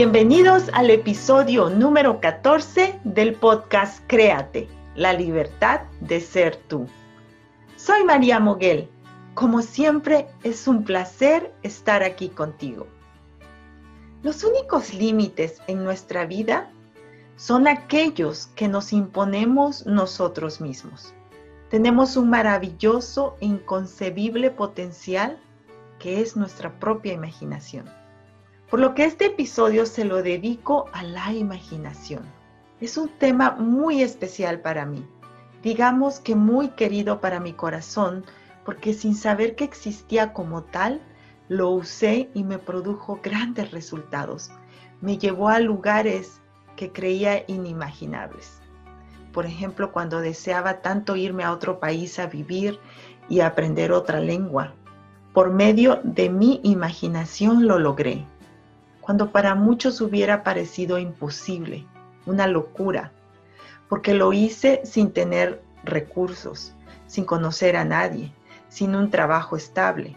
Bienvenidos al episodio número 14 del podcast Créate, la libertad de ser tú. Soy María Moguel. Como siempre, es un placer estar aquí contigo. Los únicos límites en nuestra vida son aquellos que nos imponemos nosotros mismos. Tenemos un maravilloso e inconcebible potencial que es nuestra propia imaginación. Por lo que este episodio se lo dedico a la imaginación. Es un tema muy especial para mí, digamos que muy querido para mi corazón, porque sin saber que existía como tal, lo usé y me produjo grandes resultados. Me llevó a lugares que creía inimaginables. Por ejemplo, cuando deseaba tanto irme a otro país a vivir y aprender otra lengua. Por medio de mi imaginación lo logré cuando para muchos hubiera parecido imposible, una locura, porque lo hice sin tener recursos, sin conocer a nadie, sin un trabajo estable.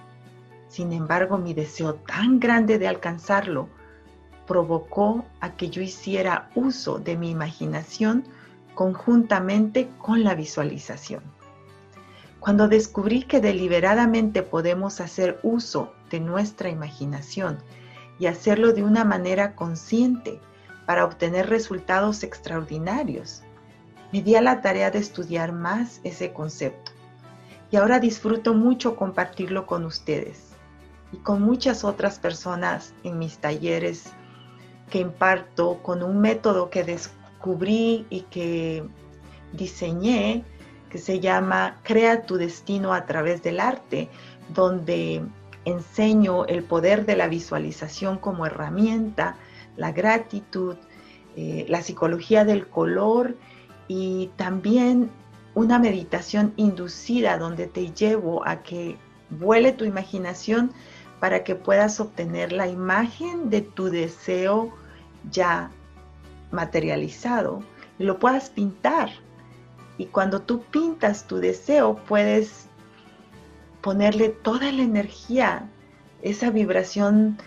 Sin embargo, mi deseo tan grande de alcanzarlo provocó a que yo hiciera uso de mi imaginación conjuntamente con la visualización. Cuando descubrí que deliberadamente podemos hacer uso de nuestra imaginación y hacerlo de una manera consciente para obtener resultados extraordinarios. Me di a la tarea de estudiar más ese concepto y ahora disfruto mucho compartirlo con ustedes y con muchas otras personas en mis talleres que imparto con un método que descubrí y que diseñé que se llama Crea tu destino a través del arte, donde enseño el poder de la visualización como herramienta, la gratitud, eh, la psicología del color y también una meditación inducida donde te llevo a que vuele tu imaginación para que puedas obtener la imagen de tu deseo ya materializado y lo puedas pintar. Y cuando tú pintas tu deseo puedes ponerle toda la energía, esa vibración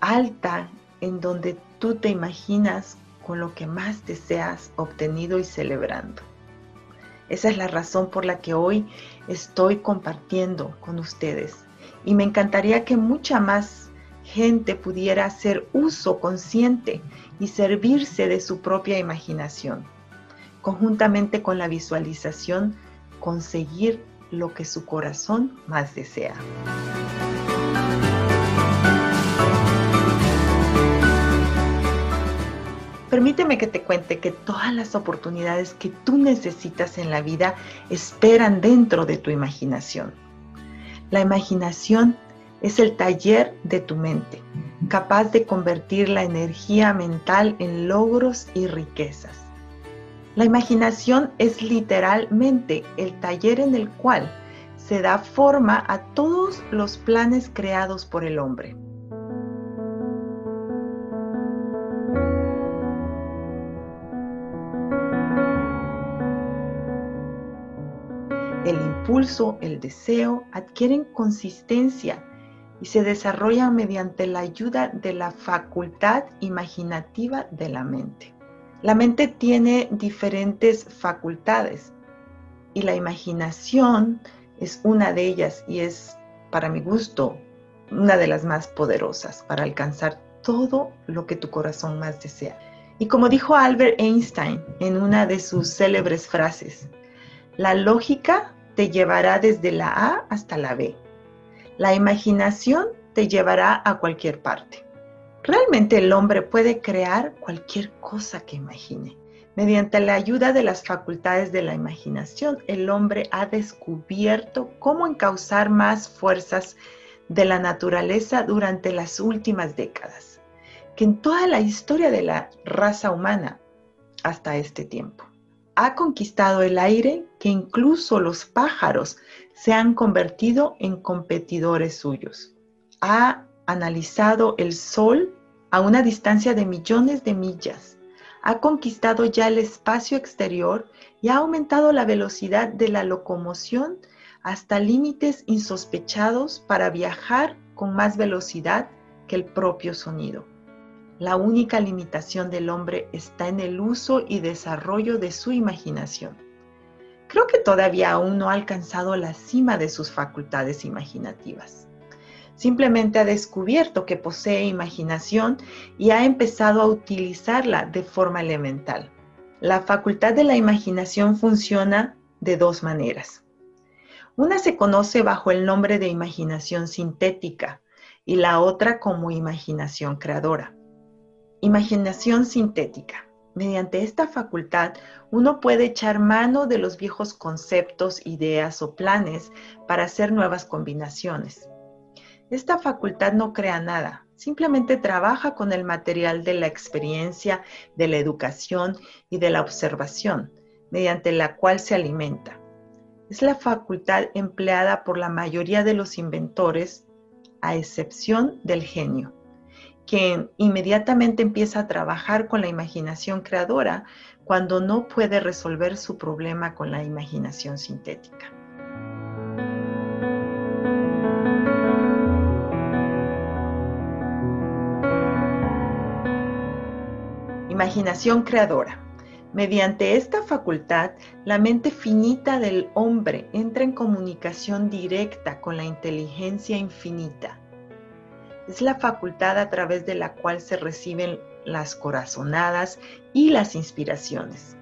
alta en donde tú te imaginas con lo que más deseas obtenido y celebrando. Esa es la razón por la que hoy estoy compartiendo con ustedes. Y me encantaría que mucha más gente pudiera hacer uso consciente y servirse de su propia imaginación. Conjuntamente con la visualización, conseguir lo que su corazón más desea. Permíteme que te cuente que todas las oportunidades que tú necesitas en la vida esperan dentro de tu imaginación. La imaginación es el taller de tu mente, capaz de convertir la energía mental en logros y riquezas. La imaginación es literalmente el taller en el cual se da forma a todos los planes creados por el hombre. El impulso, el deseo adquieren consistencia y se desarrollan mediante la ayuda de la facultad imaginativa de la mente. La mente tiene diferentes facultades y la imaginación es una de ellas y es, para mi gusto, una de las más poderosas para alcanzar todo lo que tu corazón más desea. Y como dijo Albert Einstein en una de sus célebres frases, la lógica te llevará desde la A hasta la B. La imaginación te llevará a cualquier parte. Realmente el hombre puede crear cualquier cosa que imagine. Mediante la ayuda de las facultades de la imaginación, el hombre ha descubierto cómo encauzar más fuerzas de la naturaleza durante las últimas décadas, que en toda la historia de la raza humana hasta este tiempo. Ha conquistado el aire que incluso los pájaros se han convertido en competidores suyos. Ha analizado el sol a una distancia de millones de millas. Ha conquistado ya el espacio exterior y ha aumentado la velocidad de la locomoción hasta límites insospechados para viajar con más velocidad que el propio sonido. La única limitación del hombre está en el uso y desarrollo de su imaginación. Creo que todavía aún no ha alcanzado la cima de sus facultades imaginativas. Simplemente ha descubierto que posee imaginación y ha empezado a utilizarla de forma elemental. La facultad de la imaginación funciona de dos maneras. Una se conoce bajo el nombre de imaginación sintética y la otra como imaginación creadora. Imaginación sintética. Mediante esta facultad uno puede echar mano de los viejos conceptos, ideas o planes para hacer nuevas combinaciones. Esta facultad no crea nada, simplemente trabaja con el material de la experiencia, de la educación y de la observación, mediante la cual se alimenta. Es la facultad empleada por la mayoría de los inventores, a excepción del genio, quien inmediatamente empieza a trabajar con la imaginación creadora cuando no puede resolver su problema con la imaginación sintética. Imaginación creadora. Mediante esta facultad, la mente finita del hombre entra en comunicación directa con la inteligencia infinita. Es la facultad a través de la cual se reciben las corazonadas y las inspiraciones.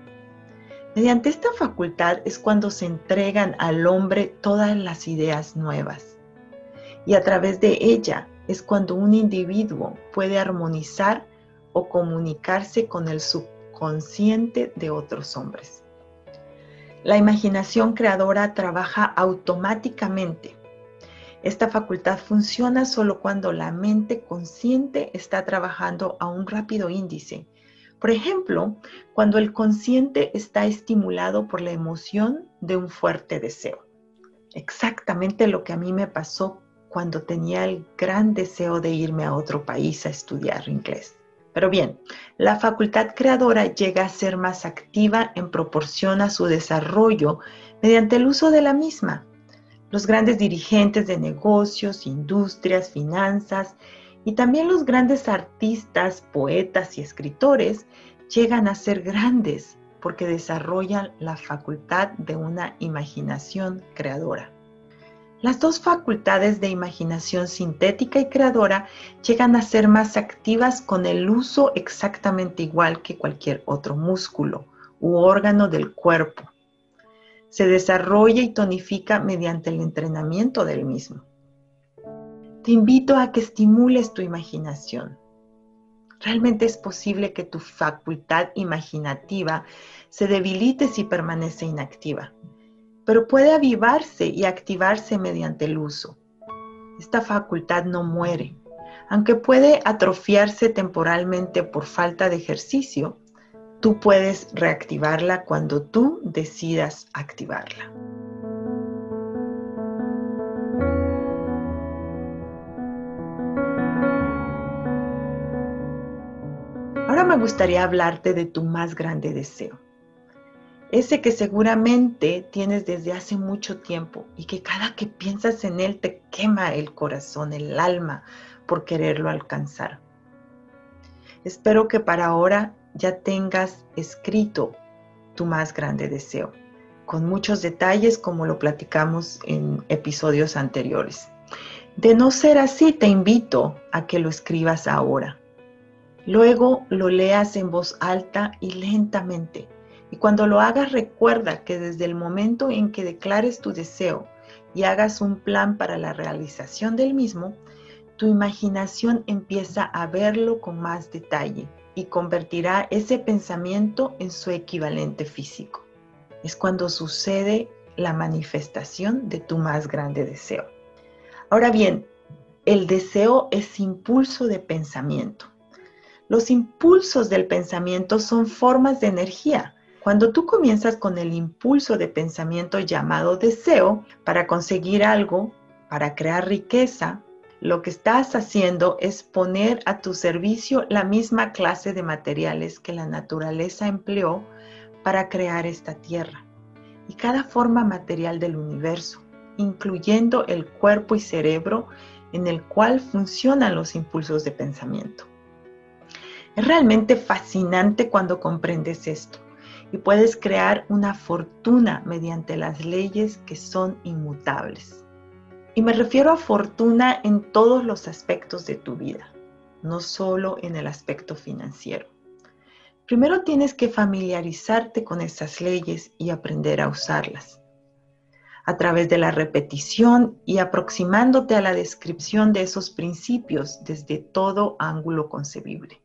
Mediante esta facultad es cuando se entregan al hombre todas las ideas nuevas. Y a través de ella es cuando un individuo puede armonizar o comunicarse con el subconsciente de otros hombres. La imaginación creadora trabaja automáticamente. Esta facultad funciona solo cuando la mente consciente está trabajando a un rápido índice. Por ejemplo, cuando el consciente está estimulado por la emoción de un fuerte deseo. Exactamente lo que a mí me pasó cuando tenía el gran deseo de irme a otro país a estudiar inglés. Pero bien, la facultad creadora llega a ser más activa en proporción a su desarrollo mediante el uso de la misma. Los grandes dirigentes de negocios, industrias, finanzas y también los grandes artistas, poetas y escritores llegan a ser grandes porque desarrollan la facultad de una imaginación creadora. Las dos facultades de imaginación sintética y creadora llegan a ser más activas con el uso exactamente igual que cualquier otro músculo u órgano del cuerpo. Se desarrolla y tonifica mediante el entrenamiento del mismo. Te invito a que estimules tu imaginación. Realmente es posible que tu facultad imaginativa se debilite si permanece inactiva pero puede avivarse y activarse mediante el uso. Esta facultad no muere, aunque puede atrofiarse temporalmente por falta de ejercicio, tú puedes reactivarla cuando tú decidas activarla. Ahora me gustaría hablarte de tu más grande deseo ese que seguramente tienes desde hace mucho tiempo y que cada que piensas en él te quema el corazón, el alma por quererlo alcanzar. Espero que para ahora ya tengas escrito tu más grande deseo, con muchos detalles como lo platicamos en episodios anteriores. De no ser así, te invito a que lo escribas ahora. Luego lo leas en voz alta y lentamente. Y cuando lo hagas, recuerda que desde el momento en que declares tu deseo y hagas un plan para la realización del mismo, tu imaginación empieza a verlo con más detalle y convertirá ese pensamiento en su equivalente físico. Es cuando sucede la manifestación de tu más grande deseo. Ahora bien, el deseo es impulso de pensamiento. Los impulsos del pensamiento son formas de energía. Cuando tú comienzas con el impulso de pensamiento llamado deseo para conseguir algo, para crear riqueza, lo que estás haciendo es poner a tu servicio la misma clase de materiales que la naturaleza empleó para crear esta tierra y cada forma material del universo, incluyendo el cuerpo y cerebro en el cual funcionan los impulsos de pensamiento. Es realmente fascinante cuando comprendes esto puedes crear una fortuna mediante las leyes que son inmutables. Y me refiero a fortuna en todos los aspectos de tu vida, no solo en el aspecto financiero. Primero tienes que familiarizarte con esas leyes y aprender a usarlas. A través de la repetición y aproximándote a la descripción de esos principios desde todo ángulo concebible.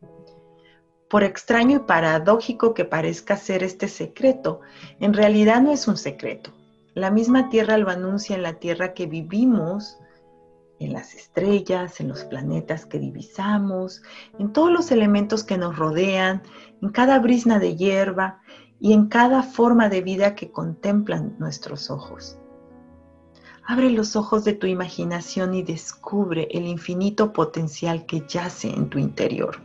Por extraño y paradójico que parezca ser este secreto, en realidad no es un secreto la misma Tierra lo anuncia en la Tierra que vivimos, en las estrellas, en los planetas que divisamos, en todos los elementos que nos rodean, en cada brisna de hierba y en cada forma de vida que contemplan nuestros ojos. Abre los ojos de tu imaginación y descubre el infinito potencial que yace en tu interior.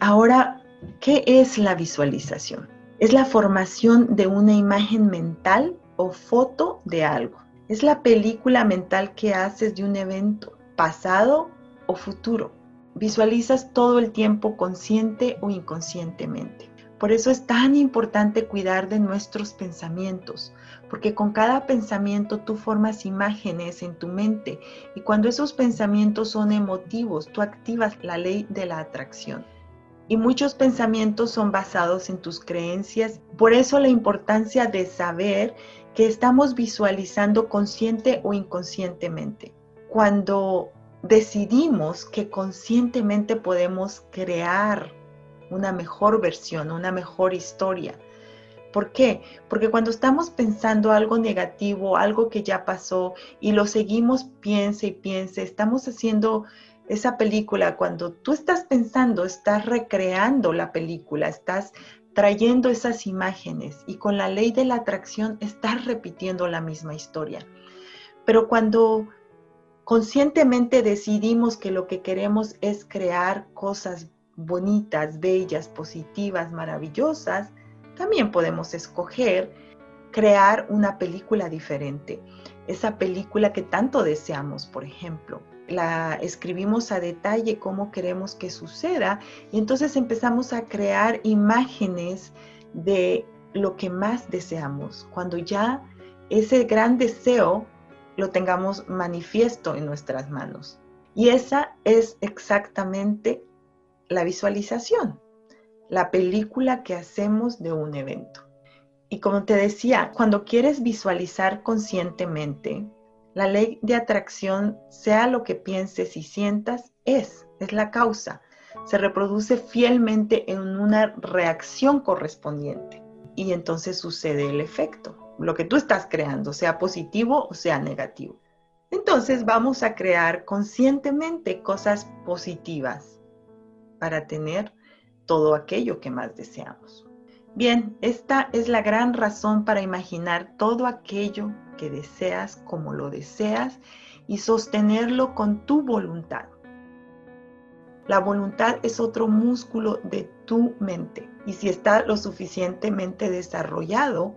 Ahora, ¿qué es la visualización? Es la formación de una imagen mental o foto de algo. Es la película mental que haces de un evento, pasado o futuro. Visualizas todo el tiempo consciente o inconscientemente. Por eso es tan importante cuidar de nuestros pensamientos, porque con cada pensamiento tú formas imágenes en tu mente y cuando esos pensamientos son emotivos, tú activas la ley de la atracción y muchos pensamientos son basados en tus creencias. Por eso la importancia de saber que estamos visualizando consciente o inconscientemente. Cuando decidimos que conscientemente podemos crear una mejor versión, una mejor historia. ¿Por qué? Porque cuando estamos pensando algo negativo, algo que ya pasó y lo seguimos piense y piense, estamos haciendo esa película, cuando tú estás pensando, estás recreando la película, estás trayendo esas imágenes y con la ley de la atracción estás repitiendo la misma historia. Pero cuando conscientemente decidimos que lo que queremos es crear cosas bonitas, bellas, positivas, maravillosas, también podemos escoger crear una película diferente. Esa película que tanto deseamos, por ejemplo la escribimos a detalle cómo queremos que suceda y entonces empezamos a crear imágenes de lo que más deseamos, cuando ya ese gran deseo lo tengamos manifiesto en nuestras manos. Y esa es exactamente la visualización, la película que hacemos de un evento. Y como te decía, cuando quieres visualizar conscientemente, la ley de atracción, sea lo que pienses y sientas, es, es la causa. Se reproduce fielmente en una reacción correspondiente y entonces sucede el efecto, lo que tú estás creando, sea positivo o sea negativo. Entonces vamos a crear conscientemente cosas positivas para tener todo aquello que más deseamos. Bien, esta es la gran razón para imaginar todo aquello que deseas como lo deseas y sostenerlo con tu voluntad. La voluntad es otro músculo de tu mente y si está lo suficientemente desarrollado,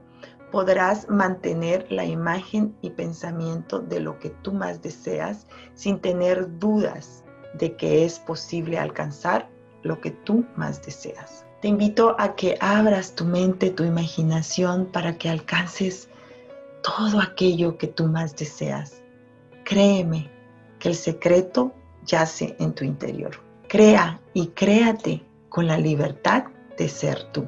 podrás mantener la imagen y pensamiento de lo que tú más deseas sin tener dudas de que es posible alcanzar lo que tú más deseas. Te invito a que abras tu mente, tu imaginación para que alcances todo aquello que tú más deseas. Créeme que el secreto yace en tu interior. Crea y créate con la libertad de ser tú.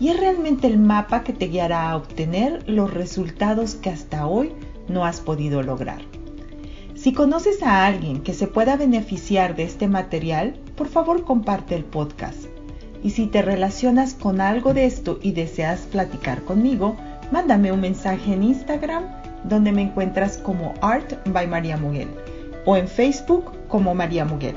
y es realmente el mapa que te guiará a obtener los resultados que hasta hoy no has podido lograr. Si conoces a alguien que se pueda beneficiar de este material, por favor comparte el podcast. Y si te relacionas con algo de esto y deseas platicar conmigo, mándame un mensaje en Instagram donde me encuentras como Art by María Muguel o en Facebook como María Muguel.